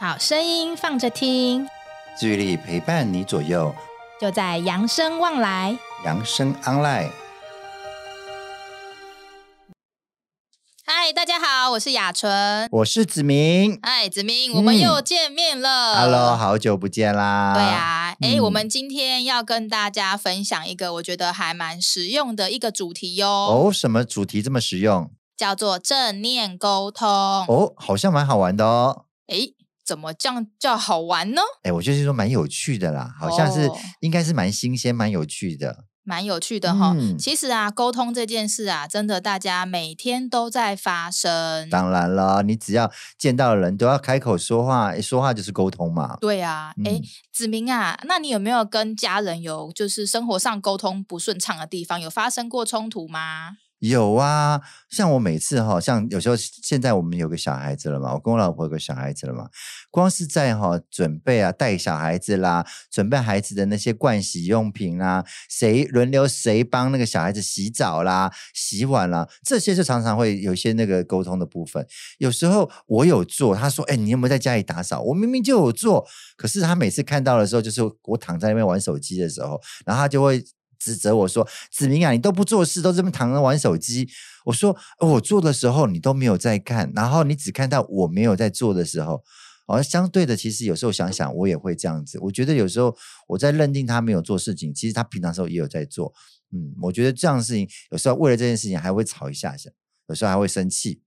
好声音放着听，治愈力陪伴你左右，就在扬生旺来，扬生 online。嗨，大家好，我是雅纯，我是子明。嗨，子明，我们又见面了。嗯、Hello，好久不见啦。对啊，哎、嗯，我们今天要跟大家分享一个我觉得还蛮实用的一个主题哟。哦，什么主题这么实用？叫做正念沟通。哦，好像蛮好玩的哦。哎。怎么这样叫好玩呢？哎，我就是说蛮有趣的啦，好像是、哦、应该是蛮新鲜、蛮有趣的，蛮有趣的哈、嗯。其实啊，沟通这件事啊，真的大家每天都在发生。当然了，你只要见到人都要开口说话，说话就是沟通嘛。对啊，哎、嗯，子明啊，那你有没有跟家人有就是生活上沟通不顺畅的地方，有发生过冲突吗？有啊，像我每次哈，像有时候现在我们有个小孩子了嘛，我跟我老婆有个小孩子了嘛，光是在哈准备啊带小孩子啦，准备孩子的那些盥洗用品啦，谁轮流谁帮那个小孩子洗澡啦、洗碗啦，这些就常常会有一些那个沟通的部分。有时候我有做，他说：“哎，你有没有在家里打扫？”我明明就有做，可是他每次看到的时候，就是我躺在那边玩手机的时候，然后他就会。指责我说：“子明啊，你都不做事，都这么躺着玩手机。”我说：“我做的时候你都没有在看，然后你只看到我没有在做的时候。”而相对的，其实有时候想想，我也会这样子。我觉得有时候我在认定他没有做事情，其实他平常时候也有在做。嗯，我觉得这样的事情有时候为了这件事情还会吵一下下，有时候还会生气。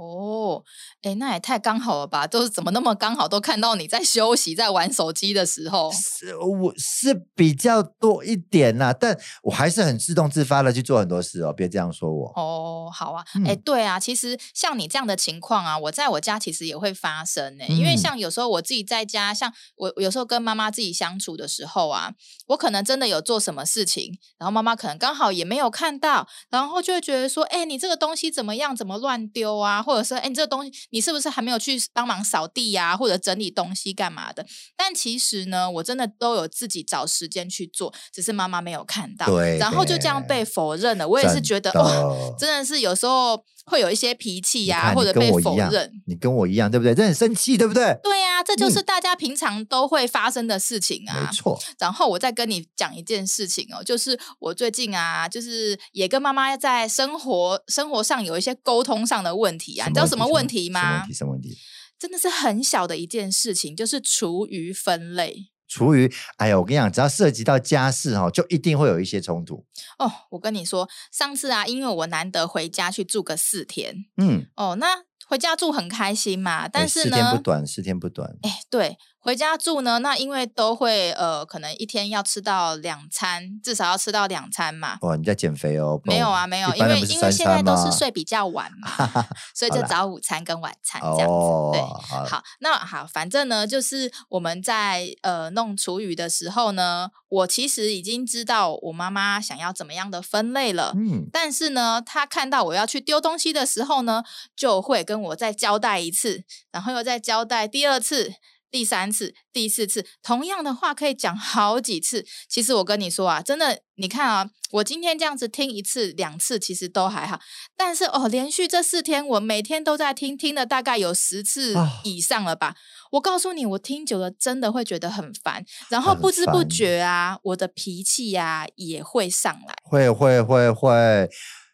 哦，哎，那也太刚好了吧？就是怎么那么刚好都看到你在休息，在玩手机的时候？是，我是比较多一点啦，但我还是很自动自发的去做很多事哦。别这样说我。哦，好啊，哎、嗯，对啊，其实像你这样的情况啊，我在我家其实也会发生呢、欸嗯。因为像有时候我自己在家，像我有时候跟妈妈自己相处的时候啊，我可能真的有做什么事情，然后妈妈可能刚好也没有看到，然后就会觉得说，哎，你这个东西怎么样？怎么乱丢啊？或者说，哎，你这个东西，你是不是还没有去帮忙扫地呀、啊，或者整理东西干嘛的？但其实呢，我真的都有自己找时间去做，只是妈妈没有看到，对，然后就这样被否认了。我也是觉得，哇、哦，真的是有时候会有一些脾气呀、啊，或者被否认。你跟我一样，对不对？这很生气，对不对？对呀、啊，这就是大家平常都会发生的事情啊。没错。然后我再跟你讲一件事情哦，就是我最近啊，就是也跟妈妈在生活生活上有一些沟通上的问题啊。你知道什么问题吗？什么问题？什么问题？真的是很小的一件事情，就是厨余分类。厨余，哎呀，我跟你讲，只要涉及到家事哈，就一定会有一些冲突。哦，我跟你说，上次啊，因为我难得回家去住个四天，嗯，哦，那回家住很开心嘛，但是呢，四天不短，四天不短。哎，对。回家住呢，那因为都会呃，可能一天要吃到两餐，至少要吃到两餐嘛。哇，你在减肥哦？没有啊，没有，因为因为现在都是睡比较晚嘛，所以就早午餐跟晚餐这样子。哦、对好，好，那好，反正呢，就是我们在呃弄厨余的时候呢，我其实已经知道我妈妈想要怎么样的分类了。嗯，但是呢，她看到我要去丢东西的时候呢，就会跟我再交代一次，然后又再交代第二次。第三次、第四次，同样的话可以讲好几次。其实我跟你说啊，真的，你看啊，我今天这样子听一次、两次，其实都还好。但是哦，连续这四天，我每天都在听，听了大概有十次以上了吧。哦。我告诉你，我听久了真的会觉得很烦，然后不知不觉啊，我的脾气呀也会上来。会会会会。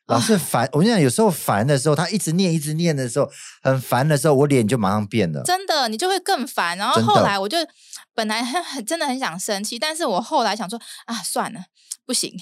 老是烦，我跟你讲，有时候烦的时候，他一直念一直念的时候，很烦的时候，我脸就马上变了。真的，你就会更烦。然后后来我就本来很很真的很想生气，但是我后来想说啊，算了。不行，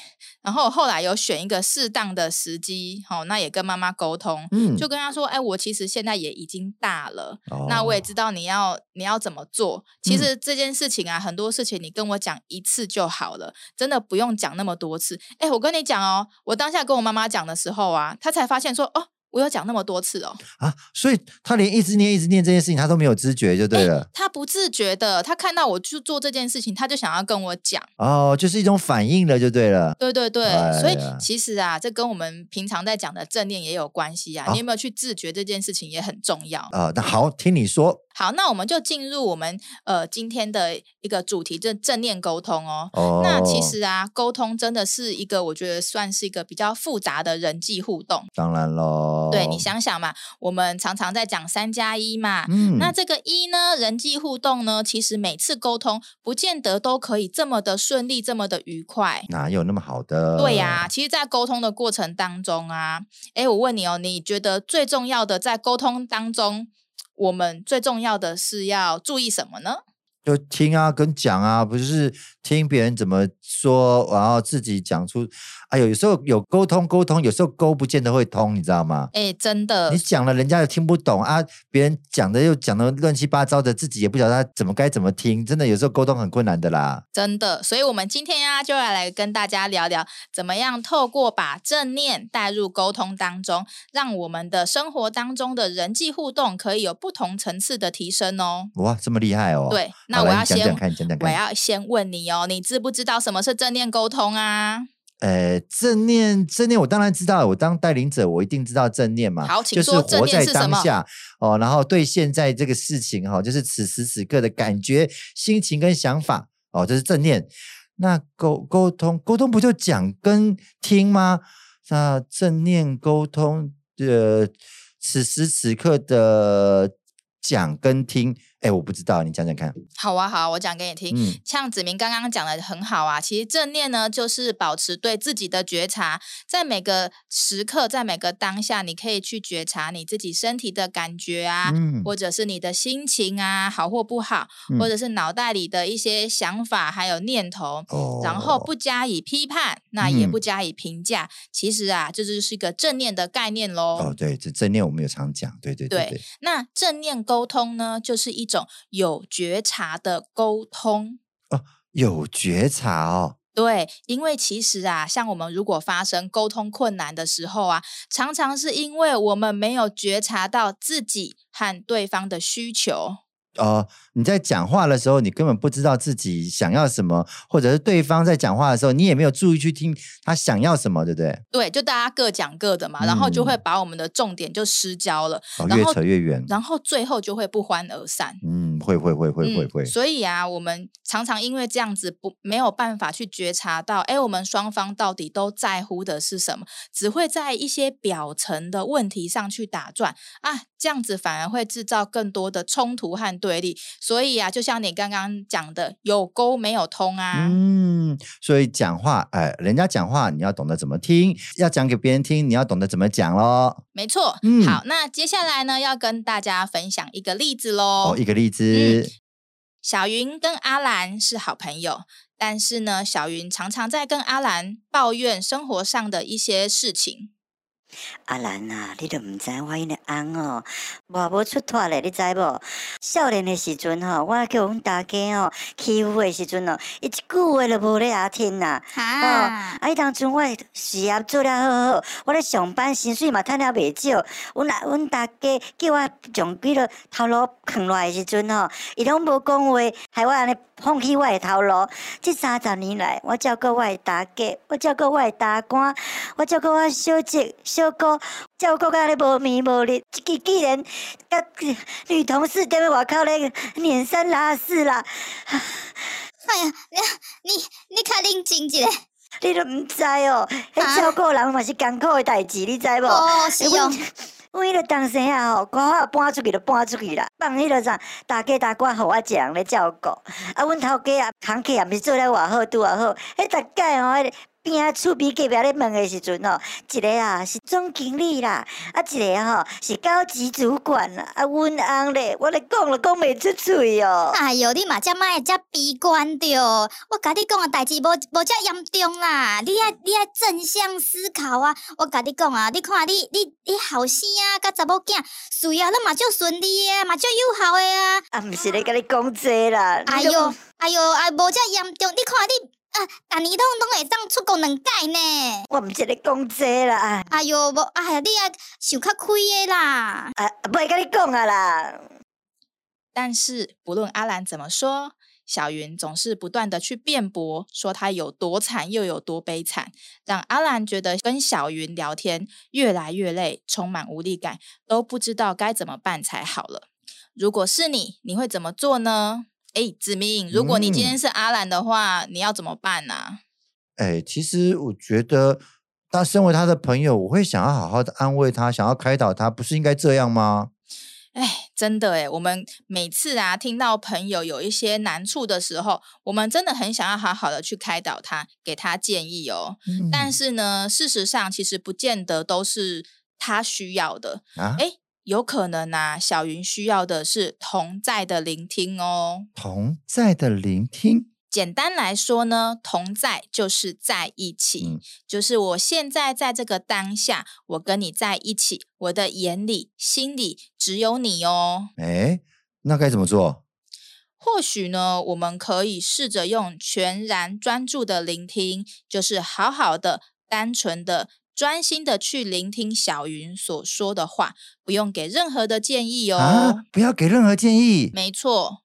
然后后来有选一个适当的时机，好、哦，那也跟妈妈沟通，嗯，就跟她说，哎，我其实现在也已经大了，哦、那我也知道你要你要怎么做。其实这件事情啊，嗯、很多事情你跟我讲一次就好了，真的不用讲那么多次。哎，我跟你讲哦，我当下跟我妈妈讲的时候啊，她才发现说，哦。我有讲那么多次哦，啊，所以他连一直念一直念这件事情，他都没有知觉就对了。欸，他不自觉的，他看到我去做这件事情，他就想要跟我讲。哦，就是一种反应了，就对了。对对对，所以其实啊，这跟我们平常在讲的正念也有关系啊。你有没有去自觉这件事情也很重要啊？那好，听你说。好，那我们就进入我们呃今天的一个主题，就是正念沟通哦。哦，那其实啊，沟通真的是一个我觉得算是一个比较复杂的人际互动。当然喽，对，你想想嘛，我们常常在讲三加一嘛，嗯，那这个一呢，人际互动呢，其实每次沟通不见得都可以这么的顺利，这么的愉快，哪有那么好的？对呀、啊，其实，在沟通的过程当中啊，哎，我问你哦，你觉得最重要的在沟通当中？我们最重要的是要注意什么呢？就听啊，跟讲啊，不是听别人怎么说，然后自己讲出。哎呦，有时候有沟通沟通，有时候沟不见得会通，你知道吗？哎，真的，你讲了，人家又听不懂啊，别人讲的又讲的乱七八糟的，自己也不晓得他怎么该怎么听，真的有时候沟通很困难的啦。真的，所以我们今天呀、啊，就要来跟大家聊聊，怎么样透过把正念带入沟通当中，让我们的生活当中的人际互动可以有不同层次的提升哦。哇，这么厉害哦！对。那我要先我要先问你哦，你知不知道什么是正念沟通啊？呃，正念正念，我当然知道，我当带领者，我一定知道正念嘛。好，请说正念是什么？就是活在当下哦，然后对现在这个事情哈、哦，就是此时此刻的感觉、心情跟想法哦，这是正念。那沟沟通沟通不就讲跟听吗？那正念沟通的此时此刻的讲跟听。哎，我不知道，你讲讲看。好啊，好啊，我讲给你听。嗯，像子明刚刚讲的很好啊。其实正念呢，就是保持对自己的觉察，在每个时刻，在每个当下，你可以去觉察你自己身体的感觉啊，嗯、或者是你的心情啊，好或不好，嗯、或者是脑袋里的一些想法还有念头，哦、然后不加以批判，那也不加以评价。嗯、其实啊，这就是一个正念的概念喽。哦，对，这正念我们有常讲，对对对，对，对。那正念沟通呢，就是一种。有觉察的沟通哦，有觉察哦，对，因为其实啊，像我们如果发生沟通困难的时候啊，常常是因为我们没有觉察到自己和对方的需求。哦，你在讲话的时候，你根本不知道自己想要什么，或者是对方在讲话的时候，你也没有注意去听他想要什么，对不对？对，就大家各讲各的嘛，嗯、然后就会把我们的重点就失焦了，哦、越扯越远，然后最后就会不欢而散。嗯，会会会会会会、嗯。所以啊，我们常常因为这样子不没有办法去觉察到，哎，我们双方到底都在乎的是什么，只会在一些表层的问题上去打转啊，这样子反而会制造更多的冲突和对立，所以啊，就像你刚刚讲的，有沟没有通啊。嗯，所以讲话，哎，人家讲话你要懂得怎么听，要讲给别人听，你要懂得怎么讲喽。没错。嗯，好，那接下来呢，要跟大家分享一个例子喽。哦，一个例子。嗯，小云跟阿兰是好朋友，但是呢，小云常常在跟阿兰抱怨生活上的一些事情。阿兰啊，你都唔知我因个翁哦，无无出脱咧，你知无？少年的时阵吼，我叫阮大家哦欺负的时阵哦，伊一句话都无咧阿听呐。哈啊，啊，伊当初我事业做了好好，我咧上班薪水嘛趁了袂少，阮阿阮大家叫我从几落头路扛落来的时阵吼，伊拢无讲话，害我安尼放弃我的头路。这三十年来，我照顾我的大家，我照顾我的大官，我照顾我小姐小。照顾照顾到你无眠无日，既既然甲女同事踮咧外口咧拈三拉四啦。哎呀，你你你较冷静一下，你都毋知哦。迄照顾人嘛是艰苦的代志，你知无？哦，是哦。阮迄个当时啊吼，赶快搬出去就搬出去啦，放迄个啥大家大官互我一个人咧照顾。啊，阮头家啊，工课也毋是做了偌好，拄偌好。迄逐届吼。边啊，厝边隔壁咧问的时阵哦，一个啊是总经理啦，啊一个吼是高级主管啦，啊阮翁咧，我咧讲了讲袂出嘴哦。哎哟，你嘛遮莫遮悲观着，我甲你讲的代志无无遮严重啦，你爱你爱正向思考啊！我甲你讲啊，你看你你你后生啊，甲查某囝事业咱嘛足顺利诶，嘛足有效诶啊。啊，毋是咧甲你讲这啦。哎哟哎哟，啊无遮严重，你看你。啊，逐年拢拢会当出国两届呢。我毋是咧讲这啦。哎哟，无哎呀，你啊想较开的啦。啊，不会跟你讲啊啦。但是不论阿兰怎么说，小云总是不断的去辩驳，说她有多惨又有多悲惨，让阿兰觉得跟小云聊天越来越累，充满无力感，都不知道该怎么办才好了。如果是你，你会怎么做呢？哎，子明，如果你今天是阿兰的话，嗯、你要怎么办呢、啊？哎，其实我觉得，他身为他的朋友，我会想要好好的安慰他，想要开导他，不是应该这样吗？哎，真的哎，我们每次啊听到朋友有一些难处的时候，我们真的很想要好好的去开导他，给他建议哦。嗯、但是呢，事实上其实不见得都是他需要的啊。哎，有可能啊，小云需要的是同在的聆听哦。同在的聆听。简单来说呢，同在就是在一起，嗯、就是我现在在这个当下，我跟你在一起，我的眼里、心里只有你哦。哎，那该怎么做？或许呢，我们可以试着用全然专注的聆听，就是好好的、单纯的、专心的去聆听小云所说的话，不用给任何的建议哦。啊，不要给任何建议。没错。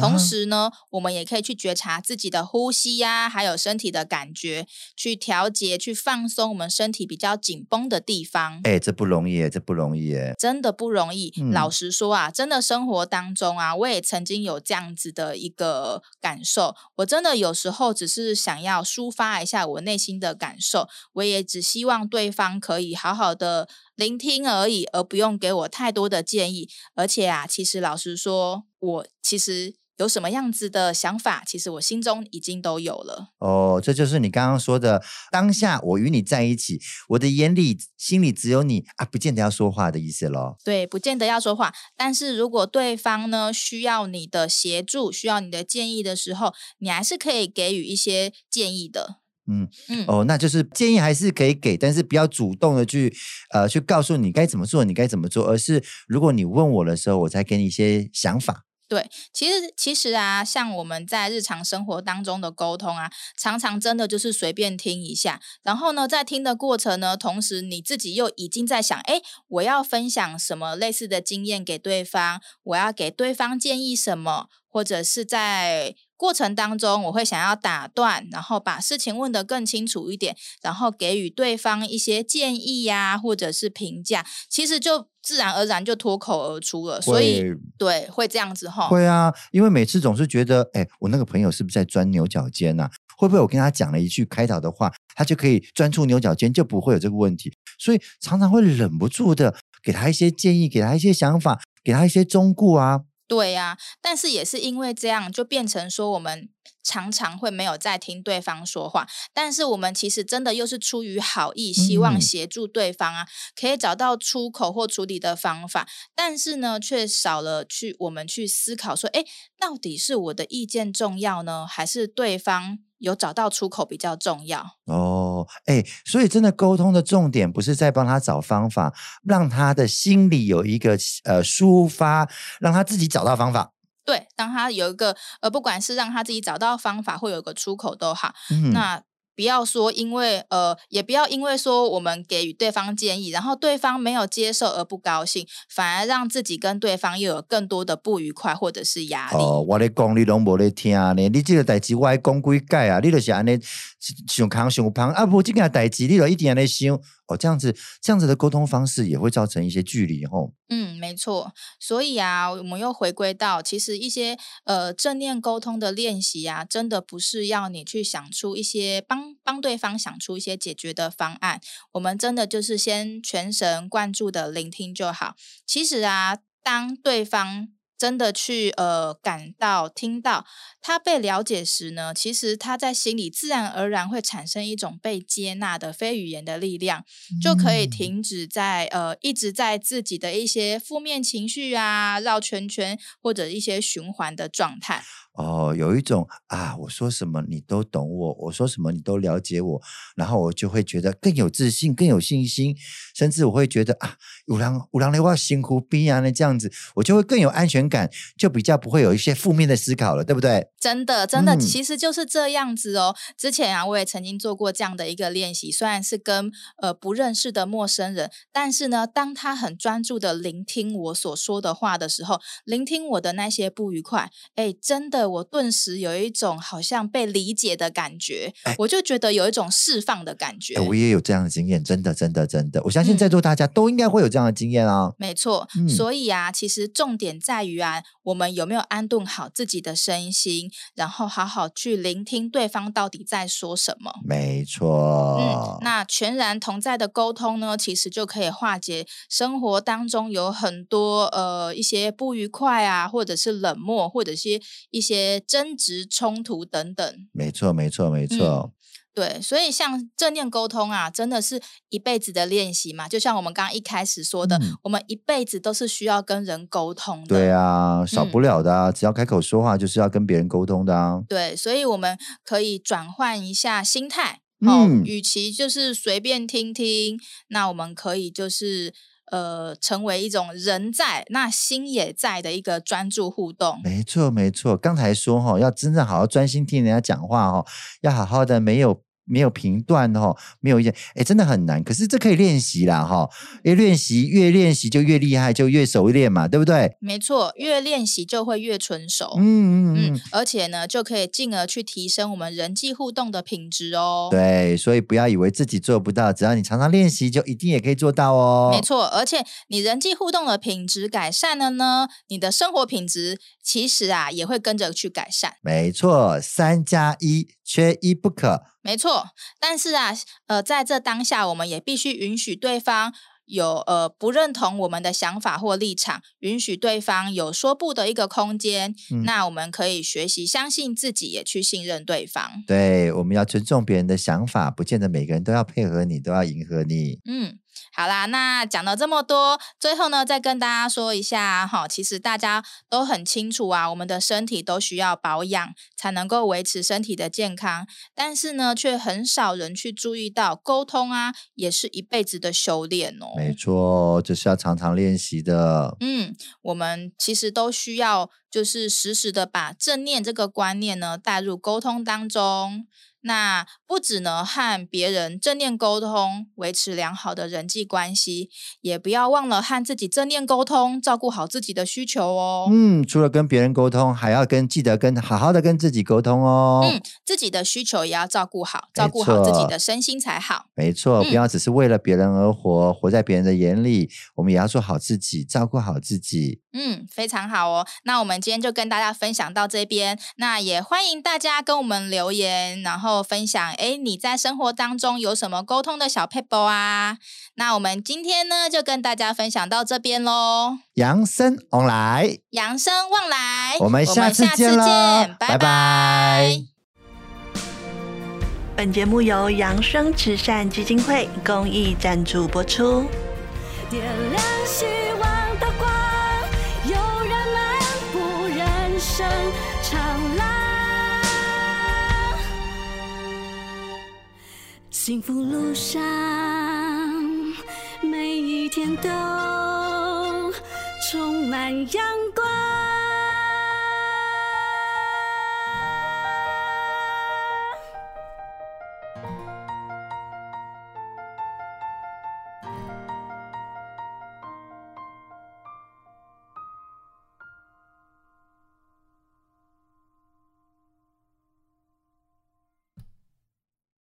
同时呢，我们也可以去觉察自己的呼吸呀、啊，还有身体的感觉，去调节、去放松我们身体比较紧绷的地方。哎，这不容易，这不容易，哎，真的不容易。嗯、老实说啊，真的生活当中啊，我也曾经有这样子的一个感受。我真的有时候只是想要抒发一下我内心的感受，我也只希望对方可以好好的聆听而已，而不用给我太多的建议。而且啊，其实老实说，我其实。有什么样子的想法，其实我心中已经都有了。哦，这就是你刚刚说的，当下我与你在一起，我的眼里、心里只有你啊，不见得要说话的意思喽。对，不见得要说话，但是如果对方呢需要你的协助，需要你的建议的时候，你还是可以给予一些建议的。嗯嗯，哦，那就是建议还是可以给，但是不要主动的去呃去告诉你该怎么做，你该怎么做，而是如果你问我的时候，我才给你一些想法。对，其实其实啊，像我们在日常生活当中的沟通啊，常常真的就是随便听一下，然后呢，在听的过程呢，同时你自己又已经在想，哎，我要分享什么类似的经验给对方，我要给对方建议什么，或者是在过程当中，我会想要打断，然后把事情问得更清楚一点，然后给予对方一些建议呀，或者是评价，其实就。自然而然就脱口而出了，所以对会这样子哈。会啊，因为每次总是觉得，哎，我那个朋友是不是在钻牛角尖呐？会不会我跟他讲了一句开导的话，他就可以钻出牛角尖，就不会有这个问题？所以常常会忍不住的给他一些建议，给他一些想法，给他一些忠告啊。对呀，但是也是因为这样，就变成说我们。常常会没有在听对方说话，但是我们其实真的又是出于好意，希望协助对方啊，可以找到出口或处理的方法，但是呢，却少了去我们去思考说，诶，到底是我的意见重要呢，还是对方有找到出口比较重要？哦，诶，所以真的沟通的重点不是在帮他找方法，让他的心里有一个呃抒发，让他自己找到方法。对，当他有一个呃，不管是让他自己找到方法，或有个出口都好，嗯、那。不要说，因为呃，也不要因为说我们给予对方建议，然后对方没有接受而不高兴，反而让自己跟对方又有更多的不愉快或者是压力。哦，我咧讲你拢无咧听呢，你这个代志我爱讲几改啊，你就是安尼想扛想胖啊，不这个代志你就一定安尼想哦，这样子这样子的沟通方式也会造成一些距离吼。嗯，没错。所以啊，我们又回归到其实一些呃正念沟通的练习啊，真的不是要你去想出一些帮。帮对方想出一些解决的方案，我们真的就是先全神贯注的聆听就好。其实啊，当对方真的去呃感到听到他被了解时呢，其实他在心里自然而然会产生一种被接纳的非语言的力量，就可以停止在呃一直在自己的一些负面情绪啊绕圈圈或者一些循环的状态。哦，有一种啊，我说什么你都懂我，我说什么你都了解我，然后我就会觉得更有自信、更有信心，甚至我会觉得啊，五郎五郎的话辛苦逼啊，那这样子，我就会更有安全感，就比较不会有一些负面的思考了，对不对？真的，真的，嗯、其实就是这样子哦。之前啊，我也曾经做过这样的一个练习，虽然是跟呃不认识的陌生人，但是呢，当他很专注的聆听我所说的话的时候，聆听我的那些不愉快，哎，真的。了，我顿时有一种好像被理解的感觉，欸、我就觉得有一种释放的感觉。欸、我也有这样的经验，真的，真的，真的，我相信在座大家都应该会有这样的经验啊。嗯、没错，嗯、所以啊，其实重点在于啊，我们有没有安顿好自己的身心，然后好好去聆听对方到底在说什么。没错，嗯，那全然同在的沟通呢，其实就可以化解生活当中有很多呃一些不愉快啊，或者是冷漠，或者是一些争执冲突等等。没错，没错，没错。嗯对，所以像正念沟通啊，真的是一辈子的练习嘛。就像我们刚刚一开始说的，嗯、我们一辈子都是需要跟人沟通的。对啊，少不了的啊，嗯、只要开口说话，就是要跟别人沟通的啊。对，所以我们可以转换一下心态，哦，嗯、与其就是随便听听，那我们可以就是呃，成为一种人在那心也在的一个专注互动。没错，没错。刚才说哈，要真正好好专心听人家讲话哈，要好好的没有。没有评断哦，没有意见，哎，真的很难。可是这可以练习啦，哈，因为练习越练习就越厉害，就越熟练嘛，对不对？没错，越练习就会越纯熟。嗯嗯嗯，嗯，而且呢，就可以进而去提升我们人际互动的品质哦。对，所以不要以为自己做不到，只要你常常练习，就一定也可以做到哦。没错，而且你人际互动的品质改善了呢，你的生活品质其实啊也会跟着去改善。没错，三加一缺一不可。没错，但是啊，呃，在这当下，我们也必须允许对方有呃不认同我们的想法或立场，允许对方有说不的一个空间。嗯、那我们可以学习相信自己，也去信任对方。对，我们要尊重别人的想法，不见得每个人都要配合你，都要迎合你。嗯。好啦，那讲了这么多，最后呢，再跟大家说一下哈，其实大家都很清楚啊，我们的身体都需要保养，才能够维持身体的健康。但是呢，却很少人去注意到，沟通啊，也是一辈子的修炼哦。没错，就是要常常练习的。嗯，我们其实都需要，就是时时的把正念这个观念呢，带入沟通当中。那不只能和别人正念沟通，维持良好的人际关系，也不要忘了和自己正念沟通，照顾好自己的需求哦。嗯，除了跟别人沟通，还要跟记得跟好好的跟自己沟通哦。嗯，自己的需求也要照顾好，照顾好自己的身心才好。没错，不要只是为了别人而活，嗯、活在别人的眼里，我们也要做好自己，照顾好自己。嗯，非常好哦。那我们今天就跟大家分享到这边，那也欢迎大家跟我们留言，然后分享，哎，你在生活当中有什么沟通的小撇步啊？那我们今天呢，就跟大家分享到这边喽。养生旺来，养生旺来，我们下次见喽，拜拜。拜拜。本节目由扬生慈善基金会公益赞助播出。点亮希望的光，有人漫步人生长廊。幸福路上，每一天都充满阳光。